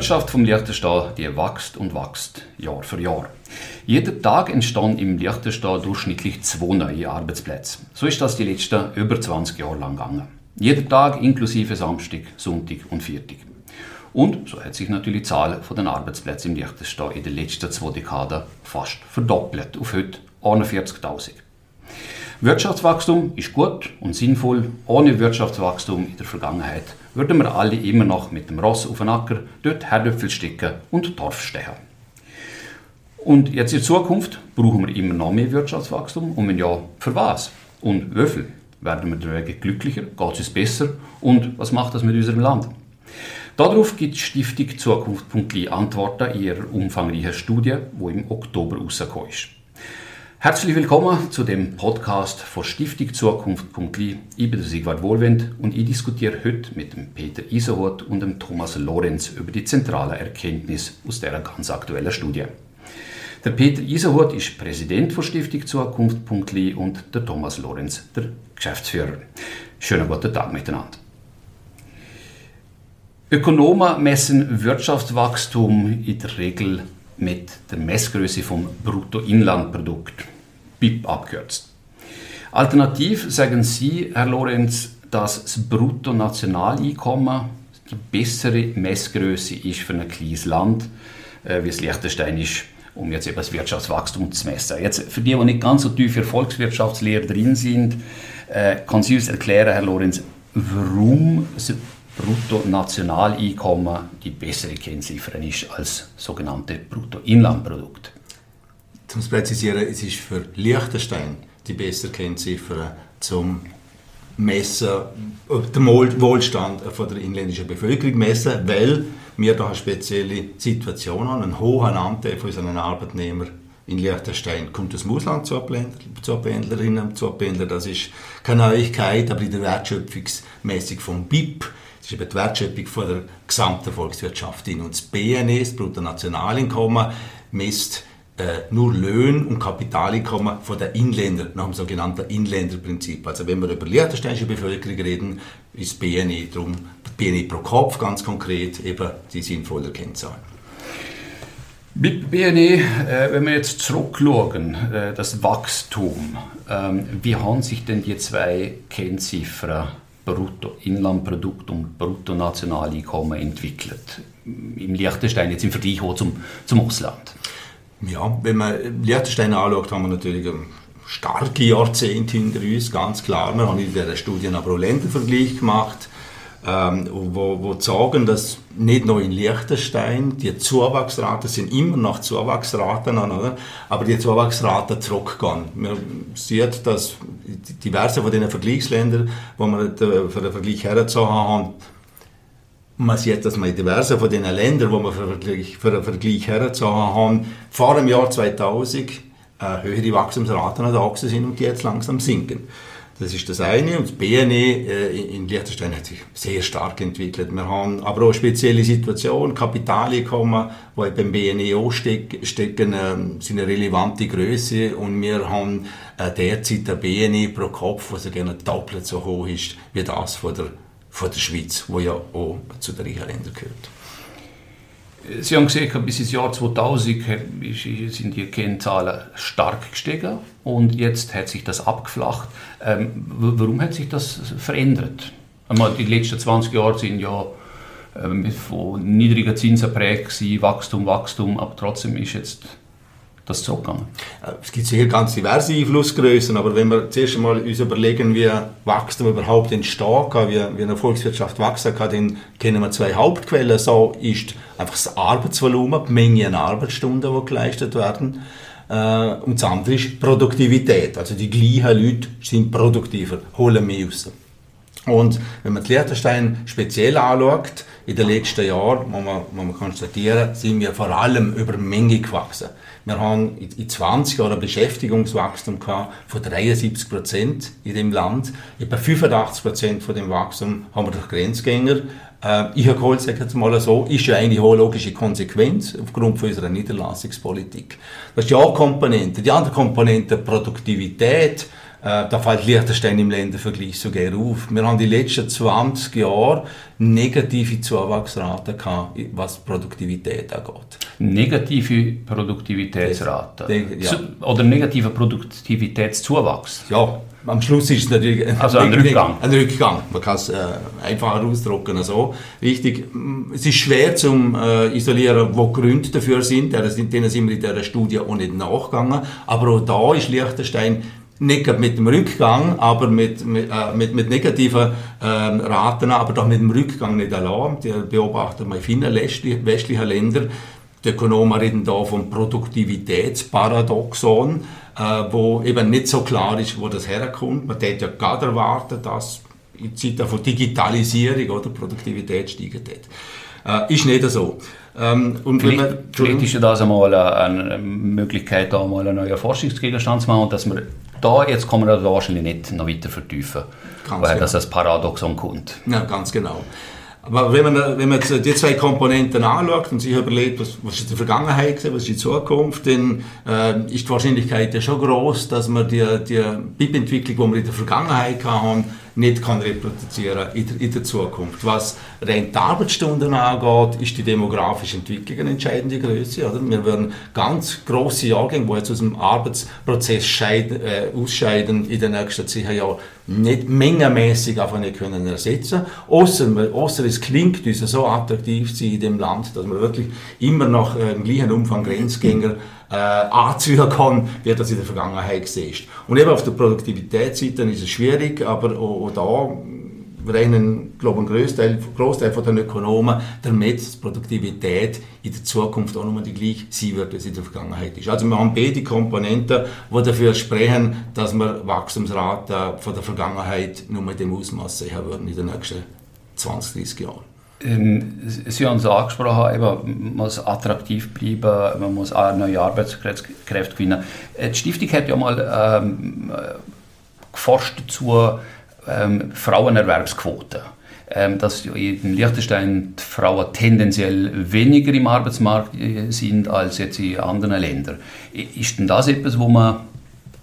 Wirtschaft vom Liechtenstein, die wächst und wächst, Jahr für Jahr. Jeder Tag entstehen im Liechtenstein durchschnittlich zwei neue Arbeitsplätze. So ist das die letzten über 20 Jahre lang gegangen. Jeder Tag inklusive Samstag, Sonntag und Viertag. Und so hat sich natürlich die Zahl der Arbeitsplätze im Liechtenstein in den letzten zwei Dekaden fast verdoppelt auf heute 41.000. Wirtschaftswachstum ist gut und sinnvoll. Ohne Wirtschaftswachstum in der Vergangenheit würden wir alle immer noch mit dem Ross auf den Acker, dort Herdöpfel stecken und Torf stechen. Und jetzt in Zukunft brauchen wir immer noch mehr Wirtschaftswachstum. Und wenn ja, für was? Und viel? Werden wir deswegen glücklicher? Geht es uns besser? Und was macht das mit unserem Land? Darauf gibt die Stiftung Zukunft.li Antworten in ihrer umfangreichen Studie, die im Oktober rausgekommen ist. Herzlich willkommen zu dem Podcast von Stiftung. Ich bin Sigvard Wohlwend und ich diskutiere heute mit dem Peter Iserhut und dem Thomas Lorenz über die zentralen Erkenntnisse aus dieser ganz aktuellen Studie. Der Peter Iserhut ist Präsident von Stiftung und der Thomas Lorenz der Geschäftsführer. Schönen guten Tag miteinander. Ökonomen messen Wirtschaftswachstum in der Regel mit der Messgröße vom Bruttoinlandprodukt, BIP abkürzt. Alternativ sagen Sie, Herr Lorenz, dass das Bruttonationaleinkommen die bessere Messgröße ist für ein kleines Land, äh, wie es Liechtenstein ist, um jetzt eben das Wirtschaftswachstum zu messen. Jetzt für die, die nicht ganz so tief für Volkswirtschaftslehre drin sind, äh, kann Sie uns erklären, Herr Lorenz, warum Bruttonationaleinkommen die bessere Kennziffer ist als sogenannte Bruttoinlandprodukt. Zum Präzisieren, es ist für Liechtenstein die bessere Kennziffer zum Messen, den Wohlstand von der inländischen Bevölkerung messen, weil wir da eine spezielle Situation haben. Ein hoher Anteil von unseren Arbeitnehmern in Liechtenstein kommt aus dem Ausland zu Pendlerinnen, zu Pendler. Das ist keine Neuigkeit, aber in der Wertschöpfungsmäßig vom BIP das ist eben die Wertschöpfung von der gesamten Volkswirtschaft. Und das BNE, das Bruttonationaleinkommen, misst äh, nur Löhne und Kapitaleinkommen von den Inländern nach dem sogenannten Inländerprinzip. Also wenn wir über die liechtensteinische Bevölkerung reden, ist BNE darum, BNE pro Kopf ganz konkret eben die sinnvolle Kennzahl. Mit BNE, äh, wenn wir jetzt zurückschauen, äh, das Wachstum, ähm, wie haben sich denn die zwei Kennziffern Bruttoinlandprodukt und Bruttonationaleinkommen entwickelt. Im Liechtenstein jetzt im Vergleich zum, zum Ausland. Ja, wenn man Liechtenstein anschaut, haben wir natürlich starke Jahrzehnte hinter uns, ganz klar. Wir haben in dieser Studie aber auch Ländervergleich gemacht ähm, wo, wo sagen, dass nicht nur in Liechtenstein die Zuwachsraten sind immer noch Zuwachsraten, oder? aber die Zuwachsraten zurückgehen. Man sieht, dass diverse von den Vergleichsländern, wo wir für den Vergleich hergezogen haben, man sieht, dass man in diversen von den Ländern, wo wir für für den Vergleich hergezogen haben, vor dem Jahr 2000 äh, höhere Wachstumsraten da sind und die jetzt langsam sinken. Das ist das eine. Und das BNE äh, in Liechtenstein hat sich sehr stark entwickelt. Wir haben aber auch eine spezielle Situation. Kapitaleinkommen, die beim BNE auch stecken, stecken äh, sind eine relevante Größe. Und wir haben äh, derzeit ein BNE pro Kopf, was gerne doppelt so hoch ist wie das von der, von der Schweiz, wo ja auch zu den reichen Ländern gehört. Sie haben gesehen, bis ins Jahr 2000 sind die Kennzahlen stark gestiegen und jetzt hat sich das abgeflacht. Ähm, warum hat sich das verändert? Einmal die letzten 20 Jahre sind ja ähm, von niedriger Zinsen prägt, Wachstum, Wachstum, aber trotzdem ist jetzt das zurückgegangen? Äh, es gibt sicher ganz diverse Einflussgrößen, aber wenn wir zuerst einmal uns überlegen, wie Wachstum überhaupt entstehen kann, wie, wie eine Volkswirtschaft wachsen kann, dann kennen wir zwei Hauptquellen. So ist einfach das Arbeitsvolumen, die Menge an Arbeitsstunden, die geleistet werden. Äh, und das andere ist Produktivität. Also die gleichen Leute sind produktiver, holen mehr raus. Und wenn man die Liechtenstein speziell anschaut, in den letzten Jahren, muss man, muss man konstatieren, sind wir vor allem über Menge gewachsen. Wir haben in 20 Jahren ein Beschäftigungswachstum von 73 Prozent in dem Land. Etwa 85 Prozent von dem Wachstum haben wir durch Grenzgänger. Äh, ich habe geholt, sage jetzt mal so, ist ja eigentlich eine logische Konsequenz aufgrund von unserer Niederlassungspolitik. Das ist die eine Komponente. Die andere Komponente, Produktivität, äh, da fällt Liechtenstein im Ländervergleich sogar auf. Wir haben die letzten 20 Jahre negative Zuwachsraten gehabt, was Produktivität angeht. Negative Produktivitätsrate? Ja. Oder negativer Produktivitätszuwachs? Ja, am Schluss ist es natürlich also ein, Rückgang. ein Rückgang. Man kann es äh, einfacher ausdrücken. Also, richtig. Es ist schwer zu äh, isolieren, wo Gründe dafür sind. Denen sind wir in dieser Studie auch nicht nachgegangen. Aber auch da ist Liechtenstein nicht mit dem Rückgang, aber mit, mit, äh, mit, mit negativen äh, Raten, aber doch mit dem Rückgang nicht allein. Die beobachten wir in vielen westlichen Ländern. Die Ökonomen reden da vom Produktivitätsparadoxon, äh, wo eben nicht so klar ist, wo das herkommt. Man hätte ja gerade erwarten, dass in Zeiten von Digitalisierung oder Produktivität steigt. Äh, ist nicht so. Ähm, und vielleicht, man, vielleicht ist ja das einmal eine, Möglichkeit, da mal einen neuen Forschungsgegenstand zu machen, dass wir da, jetzt kann man das wahrscheinlich nicht noch weiter vertiefen, ganz weil genau. das als Paradoxon kommt. Ja, ganz genau. Aber wenn man, wenn man die zwei Komponenten anschaut und sich überlegt, was, was ist die Vergangenheit, was ist die Zukunft, dann äh, ist die Wahrscheinlichkeit ja schon groß, dass man die, die BIP-Entwicklung, die wir in der Vergangenheit hatten, nicht kann reproduzieren in der, in der Zukunft. Was rein die Arbeitsstunden angeht, ist die demografische Entwicklung eine entscheidende Größe. Oder? Wir werden ganz grosse Jahrgänge, die jetzt aus dem Arbeitsprozess scheiden, äh, ausscheiden, in den nächsten zehn Jahren nicht mengenmäßig einfach nicht können ersetzen können. Außer es klingt uns so attraktiv in dem Land, dass man wirklich immer noch äh, im gleichen Umfang Grenzgänger äh, anziehen kann, wie das in der Vergangenheit gesehen ist. Und eben auf der Produktivitätsseite ist es schwierig, aber auch, auch da rechnen, glaube ich, ein Großteil, Großteil von den Ökonomen damit, dass Produktivität in der Zukunft auch nochmal die gleiche sein wird, wie es in der Vergangenheit ist. Also wir haben beide Komponenten, die dafür sprechen, dass wir Wachstumsraten von der Vergangenheit nur mit dem Ausmaß sehen würden in den nächsten 20, 30 Jahren. Ähm, Sie haben es angesprochen, eben, man muss attraktiv bleiben, man muss auch neue Arbeitskräfte gewinnen. Äh, die Stiftung hat ja mal ähm, äh, geforscht zu ähm, Frauenerwerbsquote. Ähm, dass in Liechtenstein die Frauen tendenziell weniger im Arbeitsmarkt äh, sind als jetzt in anderen Ländern. Ist denn das etwas, wo man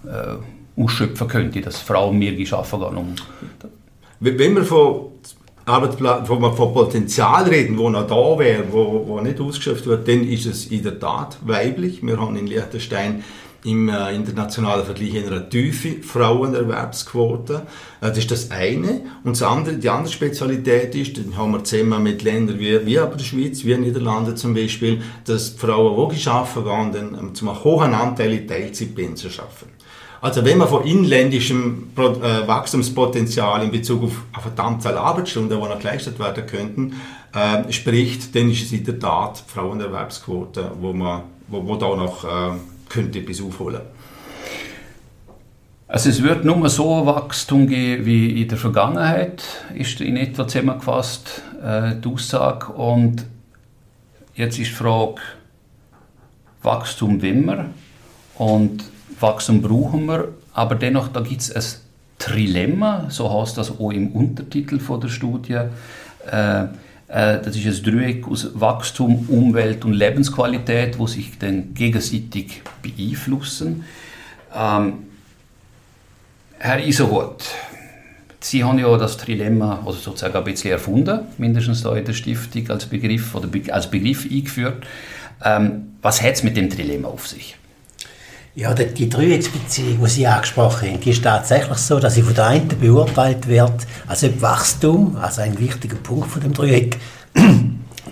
äh, ausschöpfen könnte, dass Frauen mehr geschaffen haben? Wenn wir von Arbeitsplatz, wo wir von Potenzial reden, wo noch da wäre, wo, wo nicht ausgeschöpft wird, dann ist es in der Tat weiblich. Wir haben in Liechtenstein im äh, internationalen Vergleich eine tiefe Frauenerwerbsquote. Äh, das ist das eine. Und das andere, die andere Spezialität ist, dann haben wir zusammen mit Ländern wie, wie aber der Schweiz, wie Niederlande zum Beispiel, dass Frauen, die arbeiten gehen, dann zum hohen Anteil in Teilzeitpensen arbeiten. Also wenn man von inländischem äh, Wachstumspotenzial in Bezug auf, eine Anzahl Arbeitsstunden, die noch geleistet werden könnten, äh, spricht, dann ist es in der Tat Frauenerwerbsquote, wo man wo, wo da noch äh, könnte bis aufholen. Also es wird nur so Wachstum geben wie in der Vergangenheit, ist in etwa zusammengefasst äh, die Aussage. Und jetzt ist die Frage, Wachstum wir und Wachstum brauchen wir, aber dennoch, da gibt es ein Trilemma, so heißt das auch im Untertitel von der Studie. Äh, äh, das ist ein Dreieck aus Wachstum, Umwelt und Lebensqualität, wo sich dann gegenseitig beeinflussen. Ähm, Herr Isohut, Sie haben ja das Trilemma also sozusagen ein bisschen erfunden, mindestens da in der Stiftung als Begriff oder als Begriff eingeführt. Ähm, was hat es mit dem Trilemma auf sich? Ja, die, die Dreiecksbeziehung, die Sie angesprochen haben, die ist tatsächlich so, dass sie von der einen beurteilt wird, als ob Wachstum, also ein wichtiger Punkt von dem Dreieck,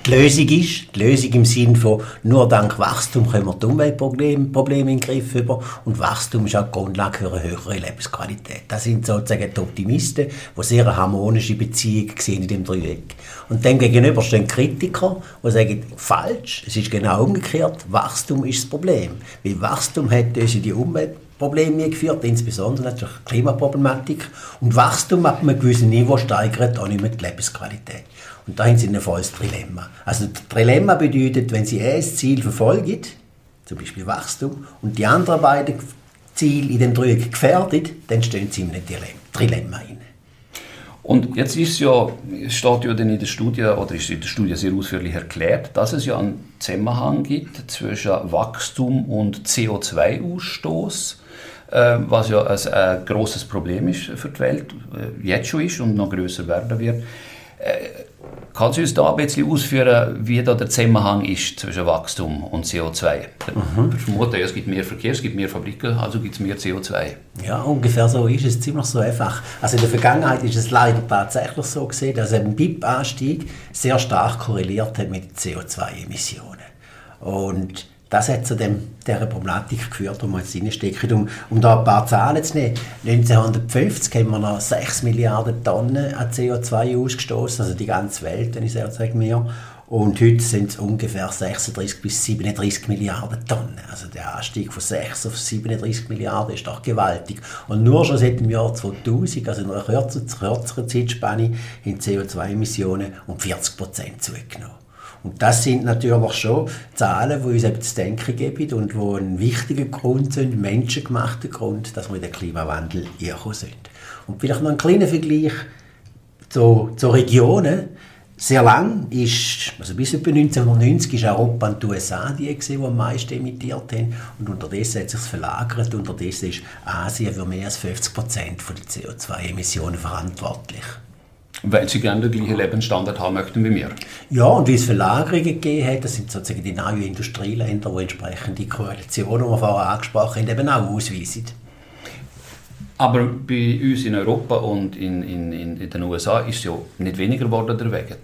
die Lösung ist. Die Lösung im Sinne von, nur dank Wachstum können wir die Umweltprobleme Probleme in den Griff über und Wachstum ist auch die Grundlage für eine höhere Lebensqualität. Das sind sozusagen die Optimisten, die sehr eine harmonische Beziehung sehen in dem Dreieck. Und dem gegenüber stehen Kritiker, die sagen, falsch, es ist genau umgekehrt, Wachstum ist das Problem. Weil Wachstum hat uns in die Umweltprobleme geführt, insbesondere natürlich Klimaproblematik. Und Wachstum ab einem gewissen Niveau steigert auch nicht mehr die Lebensqualität. Und da haben Sie ein volles Trilemma. Also Trilemma bedeutet, wenn Sie ein Ziel verfolgen, zum Beispiel Wachstum, und die anderen beiden Ziele in dem Dreieck gefährdet, dann stehen Sie in einem Trilemma rein. Und jetzt ist ja, steht ja in der Studie, oder ist in der Studie sehr ausführlich erklärt, dass es ja einen Zusammenhang gibt zwischen Wachstum und CO2-Ausstoß. äh, was ja ein, großes Problem ist für die Welt, äh, jetzt schon ist und noch größer werden wird. Kannst du uns da ein bisschen ausführen, wie da der Zusammenhang ist zwischen Wachstum und CO2? Mhm. Ich vermute, es gibt mehr Verkehr, es gibt mehr Fabriken, also gibt es mehr CO2. Ja, ungefähr so ist es, ziemlich so einfach. Also in der Vergangenheit ist es leider tatsächlich so gesehen, dass ein BIP-Anstieg sehr stark korreliert hat mit CO2-Emissionen. Und das hat zu dem, dieser Problematik geführt, wo wir jetzt reinstecken. Um, um da ein paar Zahlen zu nehmen. 1950 haben wir noch 6 Milliarden Tonnen an CO2 ausgestoßen, also die ganze Welt, wenn ich sage mir. Und heute sind es ungefähr 36 bis 37 Milliarden Tonnen. Also der Anstieg von 6 auf 37 Milliarden ist doch gewaltig. Und nur schon seit dem Jahr 2000, also in einer kürzeren, kürzeren Zeitspanne, haben CO2-Emissionen um 40 Prozent zugenommen. Und das sind natürlich schon Zahlen, die uns eben zu denken geben und die ein wichtiger Grund sind, menschengemachter Grund, dass wir in den Klimawandel einkommen sind. Und vielleicht noch ein kleiner Vergleich zu, zu Regionen. Sehr lang ist, also bis etwa 1990 ist Europa und die USA die, die am meisten emittiert haben. Und unterdessen hat sich verlagert. Unterdessen ist Asien für mehr als 50 Prozent der CO2-Emissionen verantwortlich. Weil sie gerne den gleichen Lebensstandard haben möchten wie wir. Ja, und wie es Verlagerungen gegeben hat, das sind sozusagen die neuen Industrieländer, die entsprechend die Koalitionen, die wir vorher angesprochen haben, eben auch ausweisen. Aber bei uns in Europa und in, in, in den USA ist es ja nicht weniger geworden, der Weg.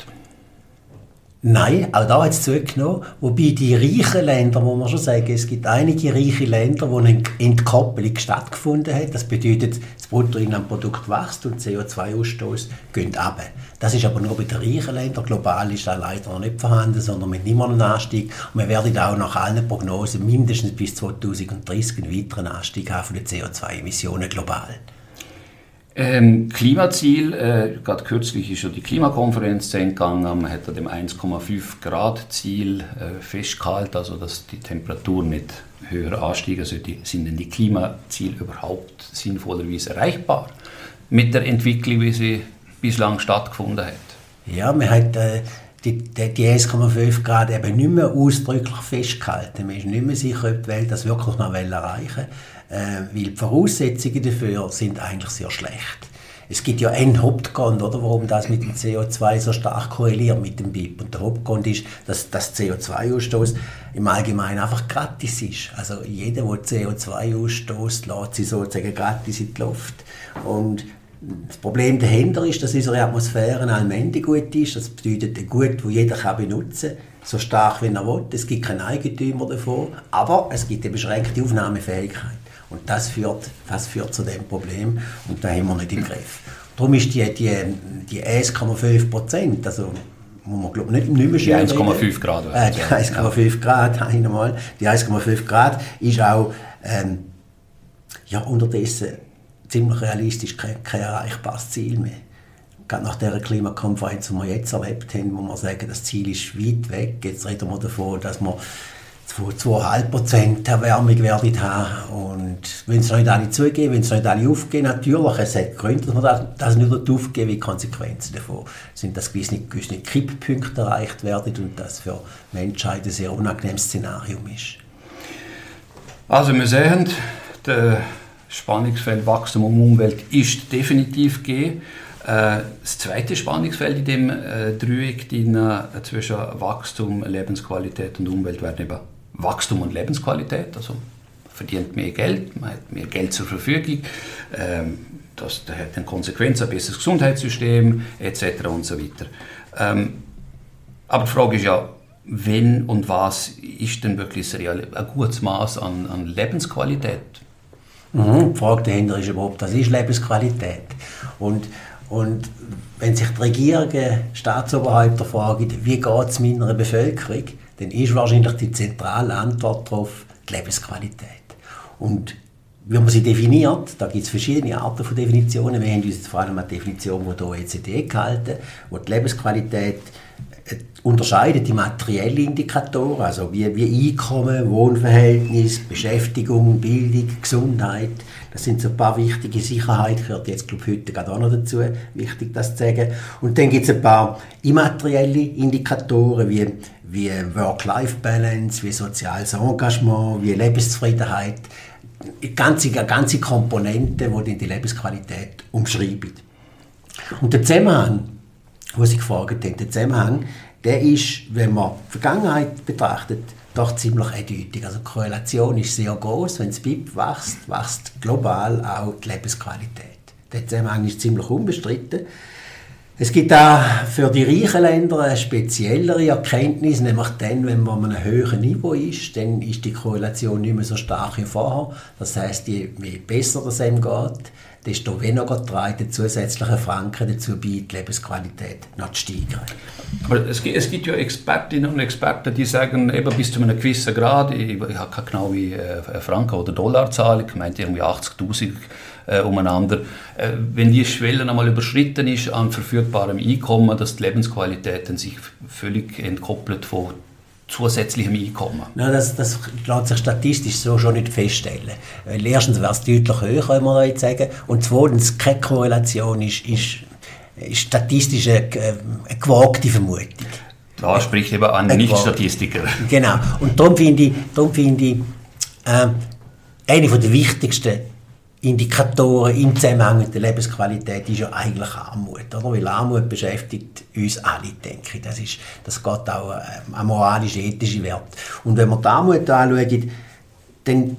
Nein, auch da hat es zugenommen. Wobei die reichen Länder, muss man schon sagen, es gibt einige reiche Länder, wo eine Entkoppelung stattgefunden hat. Das bedeutet, das Bruttoinlandprodukt wächst und CO2-Ausstoß geht ab. Das ist aber nur bei den reichen Ländern. Global ist das leider noch nicht vorhanden, sondern mit immer einen Anstieg. Und wir werden auch nach allen Prognosen mindestens bis 2030 einen weiteren Anstieg haben von den CO2-Emissionen global. Ähm, Klimaziel, äh, gerade kürzlich ist schon die Klimakonferenz zu gegangen, man hat dem 1,5 Grad Ziel äh, festgehalten, also dass die Temperatur nicht höher ansteigt. Also die, sind denn die Klimaziele überhaupt sinnvollerweise erreichbar mit der Entwicklung, wie sie bislang stattgefunden hat? Ja, man hat äh, die, die, die 1,5 Grad eben nicht mehr ausdrücklich festgehalten. Man ist nicht mehr sicher, ob die Welt das wirklich noch erreichen will äh, weil die Voraussetzungen dafür sind eigentlich sehr schlecht. Es gibt ja einen Hauptgrund, oder, warum das mit dem CO2 so stark korreliert mit dem BIP. Und der Hauptgrund ist, dass das CO2-Ausstoß im Allgemeinen einfach gratis ist. Also jeder, der CO2 ausstoßt, lässt sie sozusagen gratis in die Luft. Und das Problem dahinter ist, dass unsere Atmosphäre allmählich gut ist. Das bedeutet ein Gut, das jeder kann benutzen kann, so stark wie er will. Es gibt keinen Eigentümer davon, aber es gibt eine beschränkte Aufnahmefähigkeit. Und das führt, das führt zu dem Problem und da haben wir nicht im Griff. Darum ist die, die, die 1,5 Prozent, also wo man glaube nicht, nicht mehr Die 1,5 Grad. Äh, die 1,5 Grad, einmal. Die 1,5 Grad ist auch ähm, ja, unterdessen ziemlich realistisch kein, kein erreichbares Ziel mehr. Gerade nach der Klimakonferenz, die wir jetzt erlebt haben, wo wir sagen, das Ziel ist weit weg. Jetzt reden wir davon, dass wir 2,5 Prozent Erwärmung werden haben. Und wenn es nicht alle zugeben, wenn es nicht alle aufgehen, natürlich, es hat Gründe, dass man das, das nicht aufgeben wie Konsequenzen davon sind, dass gewisse, gewisse Kipppunkte erreicht werden und das für Menschheit ein sehr unangenehmes Szenario ist. Also wir sehen, der Spannungsfeld Wachstum und Umwelt ist definitiv gegeben. Äh, das zweite Spannungsfeld in dem äh, Dreieck äh, zwischen Wachstum, Lebensqualität und Umwelt werden eben Wachstum und Lebensqualität. Also verdient mehr Geld, man hat mehr Geld zur Verfügung, ähm, das, hat eine Konsequenz, ein besseres Gesundheitssystem etc. und so weiter. Ähm, aber die Frage ist ja, wenn und was ist denn wirklich ein gutes Maß an, an Lebensqualität? Mhm, die Frage dahinter ist überhaupt, was ist Lebensqualität? Und, und wenn sich die Regierungen, Staatsoberhäupter fragen, wie geht es meiner Bevölkerung, dann ist wahrscheinlich die zentrale Antwort darauf die Lebensqualität. Und wie man sie definiert, da gibt es verschiedene Arten von Definitionen. Wir haben uns jetzt vor allem eine Definition von der OECD gehalten, wo die Lebensqualität äh, unterscheidet die materiellen Indikatoren, also wie, wie Einkommen, Wohnverhältnis, Beschäftigung, Bildung, Gesundheit. Das sind so ein paar wichtige Sicherheit, gehört jetzt glaube ich, heute gerade auch noch dazu, wichtig das zu sagen. Und dann gibt es ein paar immaterielle Indikatoren wie wie Work-Life-Balance, wie soziales Engagement, wie Lebenszufriedenheit. ganze, ganze Komponenten, die die Lebensqualität umschreiben. Und der Zusammenhang, wo Sie gefragt haben, der Zusammenhang, der ist, wenn man die Vergangenheit betrachtet, doch ziemlich eindeutig. Also die Korrelation ist sehr groß. Wenn das BIP wächst, wächst global auch die Lebensqualität. Der Zusammenhang ist ziemlich unbestritten. Es gibt auch für die reichen Länder eine speziellere Erkenntnis, nämlich dann, wenn man an einem höheren Niveau ist, dann ist die Korrelation nicht mehr so stark wie vorher. Das heißt, je besser es einem geht, desto weniger tragen zusätzliche Franken dazu bei, die Lebensqualität noch zu steigern. Aber es, es, gibt ja Expertinnen und Experten, die sagen, eben bis zu einem gewissen Grad, ich, ich habe keine genaue äh, Franken- oder Dollarzahl, ich meinte irgendwie 80'000 äh, umeinander. Äh, wenn die Schwelle einmal überschritten ist an verfügbarem Einkommen, dass die Lebensqualität dann sich völlig entkoppelt von zusätzlichem Einkommen? No, das, das lässt sich statistisch so schon nicht feststellen. Weil erstens wäre es deutlich höher, kann man jetzt sagen, und zweitens, keine Korrelation ist, ist, ist statistisch eine, eine gewagte Vermutung. Da spricht eben ein Nicht-Statistiker. Genau, und darum finde ich, darum finde ich äh, eine der wichtigsten Indikatoren im Zusammenhang mit der Lebensqualität ist ja eigentlich Armut. Oder? Weil Armut beschäftigt uns alle, denke ich. Das, ist, das geht auch äh, ein moralisch-ethischer Wert. Und wenn man die Armut anschaut, dann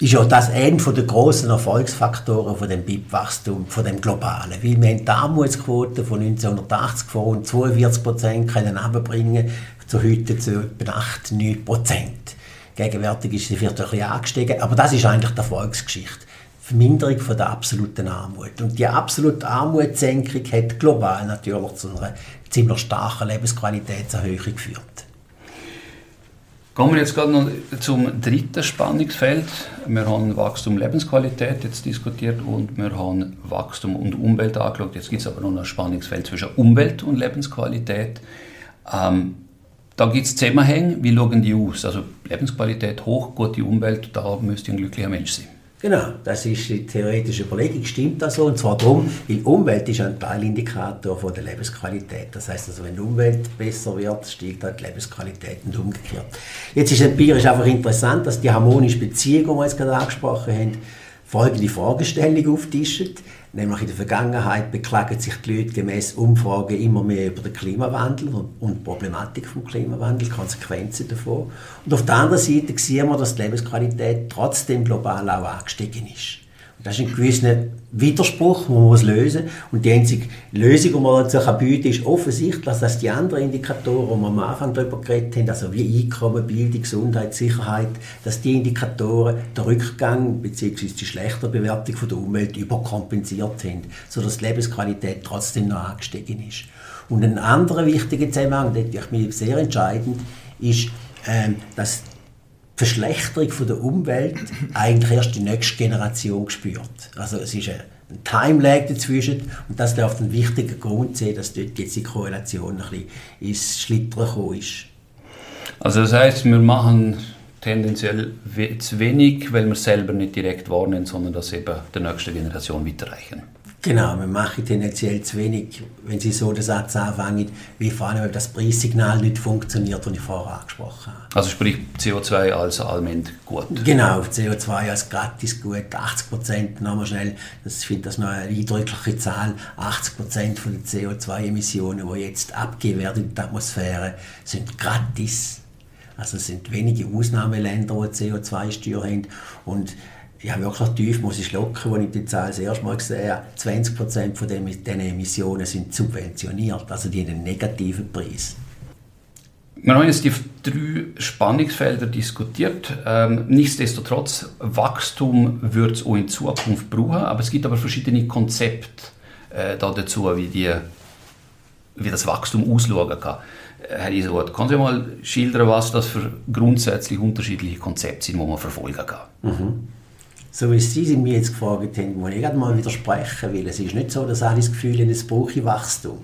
ist ja das einer der grossen Erfolgsfaktoren von dem BIP-Wachstum, von dem globalen. Weil wir haben die Armutsquote von 1980 von rund 42 Prozent können runterbringen, zu heute zu etwa 8, 9 Prozent. Gegenwärtig ist sie vielleicht ein bisschen angestiegen, aber das ist eigentlich die Erfolgsgeschichte. Verminderung von der absoluten Armut. Und die absolute Armutssenkung hat global natürlich zu einer ziemlich starken Lebensqualitätserhöhung geführt. Kommen wir jetzt gerade noch zum dritten Spannungsfeld. Wir haben Wachstum Lebensqualität jetzt diskutiert und wir haben Wachstum und Umwelt angeschaut. Jetzt gibt es aber noch ein Spannungsfeld zwischen Umwelt und Lebensqualität. Ähm, da gibt es Zusammenhänge. Wie schauen die aus? Also Lebensqualität hoch, gute Umwelt, da müsste ein glücklicher Mensch sein. Genau, das ist die theoretische Überlegung, stimmt das so? Und zwar darum, weil Umwelt ist ein Teilindikator von der Lebensqualität. Das heißt also, wenn die Umwelt besser wird, steigt halt die Lebensqualität und umgekehrt. Jetzt ist empirisch einfach interessant, dass die harmonische Beziehung, die wir jetzt gerade angesprochen haben, folgende Fragestellung auftischen. Nämlich in der Vergangenheit beklagen sich die Leute gemäß Umfragen immer mehr über den Klimawandel und die Problematik des Klimawandels, Konsequenzen davon. Und auf der anderen Seite sehen wir, dass die Lebensqualität trotzdem global auch angestiegen ist. Das ist ein gewisser Widerspruch, den man lösen muss. Und die einzige Lösung, die man dazu bieten kann, ist offensichtlich, dass die anderen Indikatoren, die wir am Anfang darüber geredet haben, also wie Einkommen, Bildung, Gesundheit, Sicherheit, dass die Indikatoren den Rückgang bzw. die schlechte Bewertung der Umwelt überkompensiert haben, sodass die Lebensqualität trotzdem noch angestiegen ist. Und ein anderer wichtiger Zusammenhang, der ich mir sehr entscheidend, ist, ähm, dass Verschlechterung der Umwelt eigentlich erst die nächste Generation spürt. Also es ist ein Time-Lag dazwischen und das darf ein wichtiger Grund sein, dass dort jetzt die Korrelation ein bisschen ins Schlittern gekommen ist. Also das heißt, wir machen tendenziell zu wenig, weil wir selber nicht direkt wahrnehmen, sondern das eben der nächsten Generation weiterreichen. Genau, wir machen tendenziell zu wenig, wenn Sie so den Satz anfangen, wie vor allem, weil das Preissignal nicht funktioniert, das ich vorher angesprochen habe. Also sprich CO2 als allgemein gut? Genau, CO2 als gratis gut, 80 Prozent, nochmal schnell, das, ich finde das noch eine eindrückliche Zahl, 80 Prozent von den CO2-Emissionen, die jetzt abgegeben werden in die Atmosphäre, sind gratis. Also es sind wenige Ausnahmeländer, die CO2-Steuer haben und ich habe wirklich tief muss ich schlucken, als ich die Zahl das erste Mal gesehen habe. 20 Prozent von diesen Emissionen sind subventioniert, also die haben einen negativen Preis. Wir haben jetzt die drei Spannungsfelder diskutiert. Ähm, nichtsdestotrotz, Wachstum wird es auch in Zukunft brauchen, aber es gibt aber verschiedene Konzepte äh, dazu, wie, die, wie das Wachstum ausschauen kann. Äh, Herr Isowort, können Sie mal schildern, was das für grundsätzlich unterschiedliche Konzepte sind, die man verfolgen kann? Mhm so wie Sie mir jetzt gefragt haben, muss ich gerade mal widersprechen, weil es ist nicht so, dass alle das Gefühl haben, es brauche Wachstum.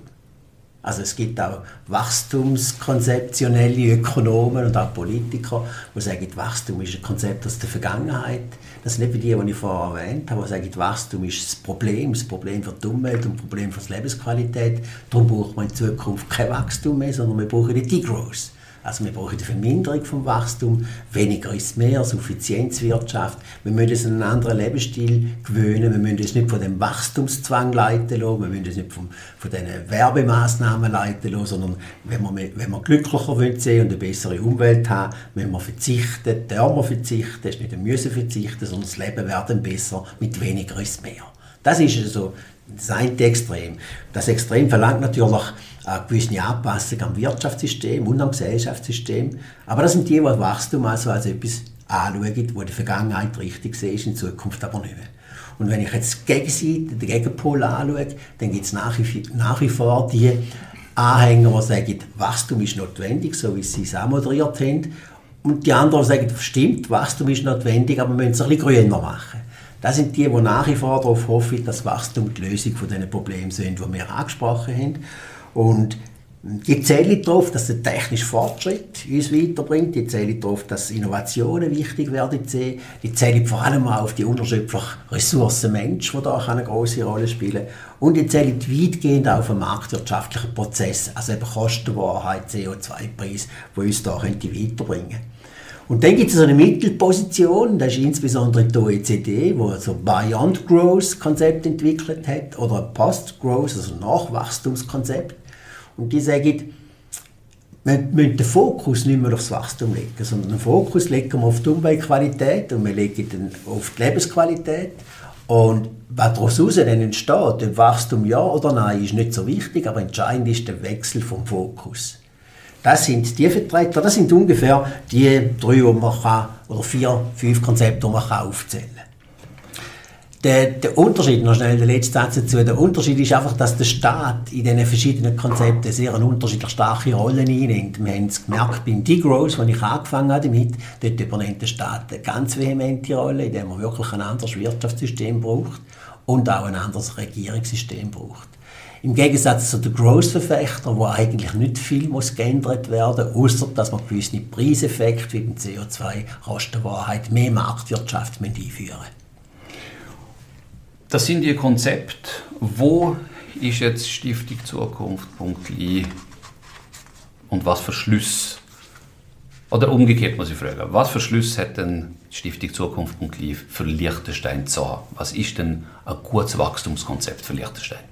Also es gibt auch wachstumskonzeptionelle Ökonomen und auch Politiker, die sagen, Wachstum ist ein Konzept aus der Vergangenheit. Das sind nicht die, die ich vorher erwähnt habe, die sagen, Wachstum ist das Problem, das Problem für die Umwelt und das Problem für die Lebensqualität. Darum braucht man in Zukunft kein Wachstum mehr, sondern wir brauchen die Degrowth. Also wir brauchen eine Verminderung vom Wachstum, weniger ist mehr, Suffizienzwirtschaft. Wir müssen uns einen anderen Lebensstil gewöhnen, wir müssen uns nicht von dem Wachstumszwang leiten lassen, wir müssen uns nicht von, von diesen Werbemaßnahmen leiten lassen, sondern wenn wir, wenn wir glücklicher wollen und eine bessere Umwelt haben, müssen wir verzichten, dürfen wir verzichten, ist nicht ein Müssen verzichten, sondern das Leben wird besser, mit weniger ist mehr. Das ist also das eine Extrem. Das Extrem verlangt natürlich eine gewisse Anpassung am Wirtschaftssystem und am Gesellschaftssystem. Aber das sind die, die Wachstum also als etwas anschauen, wo die Vergangenheit richtig ist, in Zukunft aber nicht mehr. Und wenn ich jetzt die Gegenseite, den Gegenpol anschaue, dann gibt es nach, nach wie vor die Anhänger, die sagen, Wachstum ist notwendig, so wie sie es auch moderiert haben. Und die anderen sagen, stimmt, Wachstum ist notwendig, aber wir müssen es ein bisschen grüner machen. Das sind die, die nach wie vor darauf hoffen, dass Wachstum die Lösung von diesen Problemen sind, die wir angesprochen haben. Und die zählen darauf, dass der technische Fortschritt uns weiterbringt. Die zählen darauf, dass Innovationen wichtig werden. Die zählen vor allem auch auf die unterschiedlichen Ressourcen Mensch, die da eine große Rolle spielen. Und die zählen weitgehend auf einen marktwirtschaftlichen Prozess, also eben Kostenwahrheit, CO2-Preis, die uns da weiterbringen könnte. Und dann gibt es eine Mittelposition, das ist insbesondere die OECD, wo so Beyond Growth Konzept entwickelt hat, oder Post Growth, also Nachwachstumskonzept. Und die sagen, wir müssen den Fokus nicht mehr aufs Wachstum legen, sondern den Fokus legen wir auf die Umweltqualität und wir legen den auf die Lebensqualität. Und was daraus entsteht, ob Wachstum ja oder nein, ist nicht so wichtig, aber entscheidend ist der Wechsel vom Fokus. Das sind die Vertreter, das sind ungefähr die drei, die man kann, oder vier, fünf Konzepte, die man kann aufzählen kann. Der, der, Unterschied, noch schnell der letzte Satz dazu, der Unterschied ist einfach, dass der Staat in diesen verschiedenen Konzepten sehr eine unterschiedlich starke Rolle einnimmt. Wir haben es gemerkt beim Degrowth, als ich angefangen habe damit, dort übernimmt der Staat eine ganz vehemente Rolle, indem er wirklich ein anderes Wirtschaftssystem braucht und auch ein anderes Regierungssystem braucht. Im Gegensatz zu den Growth-Verfechtern, wo eigentlich nicht viel muss geändert werden muss, außer dass man gewisse Preiseffekte wie beim CO2 Kostenwahrheit mehr Marktwirtschaft einführen Das sind die Konzepte. Wo ist jetzt Stiftung Zukunft.li und was für Schlüsse oder umgekehrt muss ich fragen, was für Schlüsse hat denn Stiftung Zukunft.li für Liechtenstein zu haben? Was ist denn ein gutes Wachstumskonzept für Liechtenstein?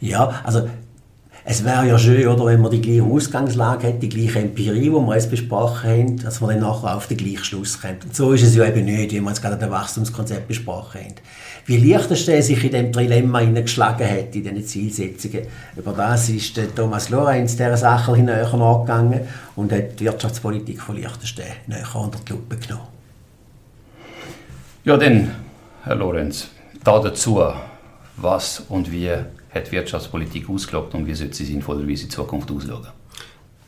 Ja, also es wäre ja schön, oder, wenn man die gleiche Ausgangslage hätte, die gleiche Empirie, die wir jetzt besprochen haben, dass man dann nachher auf den gleichen Schluss kommt. Und so ist es ja eben nicht, wie wir jetzt gerade das Wachstumskonzept besprochen haben. Wie Liechtenstein sich in dem Dilemma hineingeschlagen hat, in diesen Zielsetzungen, über das ist Thomas Lorenz dieser Sache näher angegangen und hat die Wirtschaftspolitik von Liechtenstein näher unter die Lupe genommen. Ja, dann, Herr Lorenz, da dazu, was und wie hat Wirtschaftspolitik ausgelockt und wie sollte sie sinnvollerweise in Zukunft ausschauen?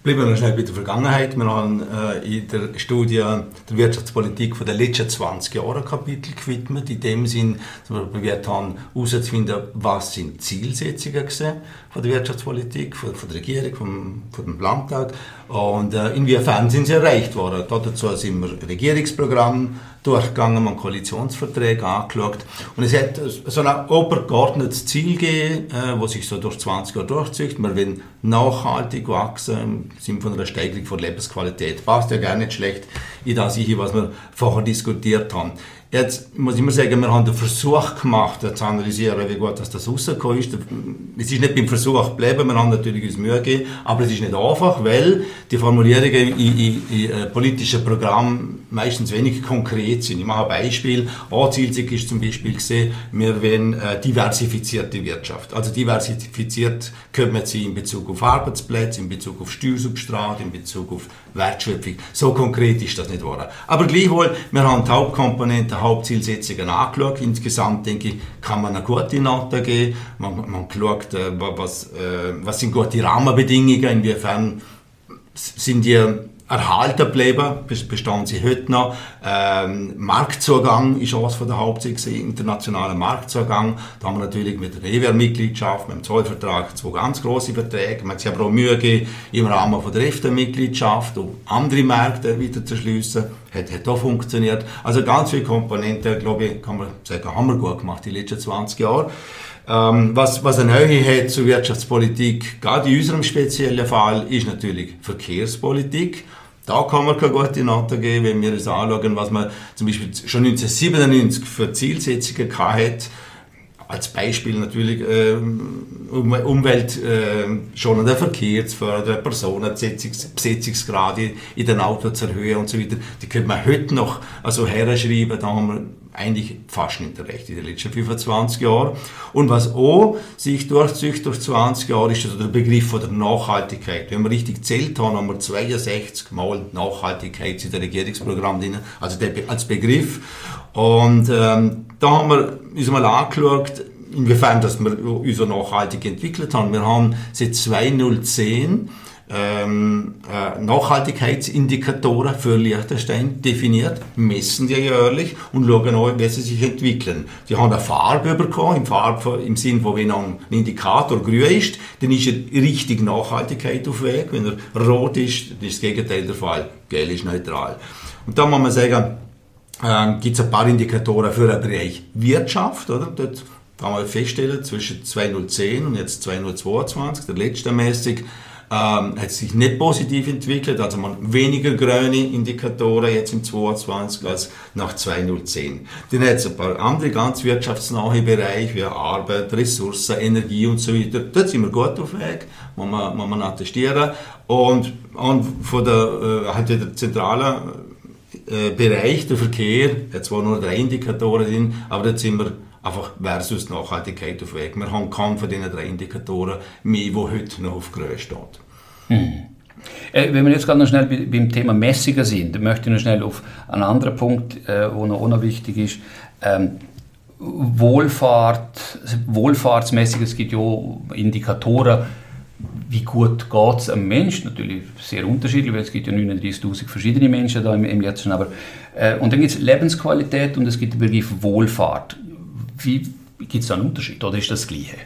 Bleiben wir noch schnell bei der Vergangenheit. Wir haben äh, in der Studie der Wirtschaftspolitik von den letzten 20 Jahren Kapitel gewidmet. In dem Sinn, dass wir probiert haben, herauszufinden, was sind Zielsetzungen von der Wirtschaftspolitik, von der Regierung, vom, von dem Landtag und äh, inwiefern sind sie erreicht worden. Dazu sind wir Regierungsprogramm durchgegangen, man Koalitionsverträge angeschaut und es hat so ein obergeordnetes Ziel gegeben, äh, was sich so durch 20 Jahre durchzieht. Wir wollen nachhaltig wachsen im Sinne von einer Steigerung von Lebensqualität. Passt ja gar nicht schlecht in das, was wir vorher diskutiert haben. Jetzt muss ich immer sagen, wir haben den Versuch gemacht, zu analysieren, wie gut das rausgekommen ist. Es ist nicht beim Versuch geblieben, wir haben natürlich uns Mühe gegeben, aber es ist nicht einfach, weil die Formulierungen in, in, in äh, politischen Programmen meistens wenig konkret sind. Ich mache ein Beispiel. Ein ist zum Beispiel gesehen, wir wollen äh, diversifizierte Wirtschaft. Also diversifiziert können wir sie in Bezug auf Arbeitsplätze, in Bezug auf Steuersubstrat, in Bezug auf Wertschöpfung. So konkret ist das nicht wahr. Aber gleichwohl, wir haben die Hauptkomponenten, Hauptzielsetzungen angeschaut. Insgesamt, denke ich, kann man eine gute Note geben. Man, man schaut, äh, was, äh, was sind gute Rahmenbedingungen, inwiefern sind die erhalten geblieben, bestehen sie heute noch. Ähm, Marktzugang ist eines von der Hauptsätze, internationaler Marktzugang. Da haben wir natürlich mit der EWR-Mitgliedschaft, mit dem Zollvertrag zwei ganz große Verträge. Man hat sich aber auch Mühe gegeben, im Rahmen von der EFTA-Mitgliedschaft, um andere Märkte wieder zu schliessen. Hat, hat auch funktioniert. Also ganz viele Komponenten, glaube ich, kann man sagen, haben wir gut gemacht die letzten 20 Jahre. Ähm, was, was eine Nähe hat zur Wirtschaftspolitik, gerade in unserem speziellen Fall, ist natürlich Verkehrspolitik. da kann man keine gute Note geben, wenn wir uns anschauen, was man zum Beispiel schon 1997 für Zielsetzungen hatte als Beispiel natürlich äh, Umwelt äh, schon der Verkehr zu fördern, Personenbesetzungsgrade in den Autos erhöhen und so weiter. Die könnte man heute noch also herschreiben, da haben wir eigentlich fast nicht recht in den letzten 25 Jahren. Und was auch sich durchzieht durch 20 Jahre, ist also der Begriff von der Nachhaltigkeit. Wenn wir richtig gezählt haben, haben wir 62 Mal Nachhaltigkeit in der Regierungsprogramm drin, also der, als Begriff. Und ähm, da haben wir uns mal angeschaut, inwiefern dass wir uns nachhaltig entwickelt haben. Wir haben seit 2010 ähm, äh, Nachhaltigkeitsindikatoren für Liechtenstein definiert, messen die jährlich und schauen auch, wie sie sich entwickeln. Die haben eine Farbe bekommen, im, Farbe, im Sinn von, wenn ein Indikator grün ist, dann ist er richtig Nachhaltigkeit auf Weg. Wenn er rot ist, dann ist das Gegenteil der Fall. Gelb ist neutral. Und da muss man sagen, äh, gibt es ein paar Indikatoren für den Bereich Wirtschaft. Oder? Dort kann man feststellen, zwischen 2010 und jetzt 2022, der letzte mäßig, ähm, hat sich nicht positiv entwickelt, also man weniger grüne Indikatoren jetzt im 2022 als nach 2010. Dann hat es ein paar andere ganz wirtschaftsnahe Bereiche wie Arbeit, Ressourcen, Energie und so weiter. Dort sind wir gut auf Weg, muss man, muss man attestieren. Und, und von der, äh, halt der zentralen äh, Bereich, der Verkehr, hat zwar nur drei Indikatoren drin, aber dort sind wir einfach versus Nachhaltigkeit auf Weg. Wir haben keinen von diesen drei Indikatoren mehr, der heute noch auf Größe steht. Hm. Äh, wenn wir jetzt gerade noch schnell beim Thema Messiger sind, möchte ich noch schnell auf einen anderen Punkt, äh, wo noch wichtig ist. Ähm, Wohlfahrt, wohlfahrtsmäßig, es gibt ja Indikatoren, wie gut geht es einem Menschen, natürlich sehr unterschiedlich, weil es gibt ja 39'000 verschiedene Menschen da im, im letzten, aber äh, und dann gibt es Lebensqualität und es gibt den Begriff Wohlfahrt. Wie gibt es da einen Unterschied oder ist das das Gleiche?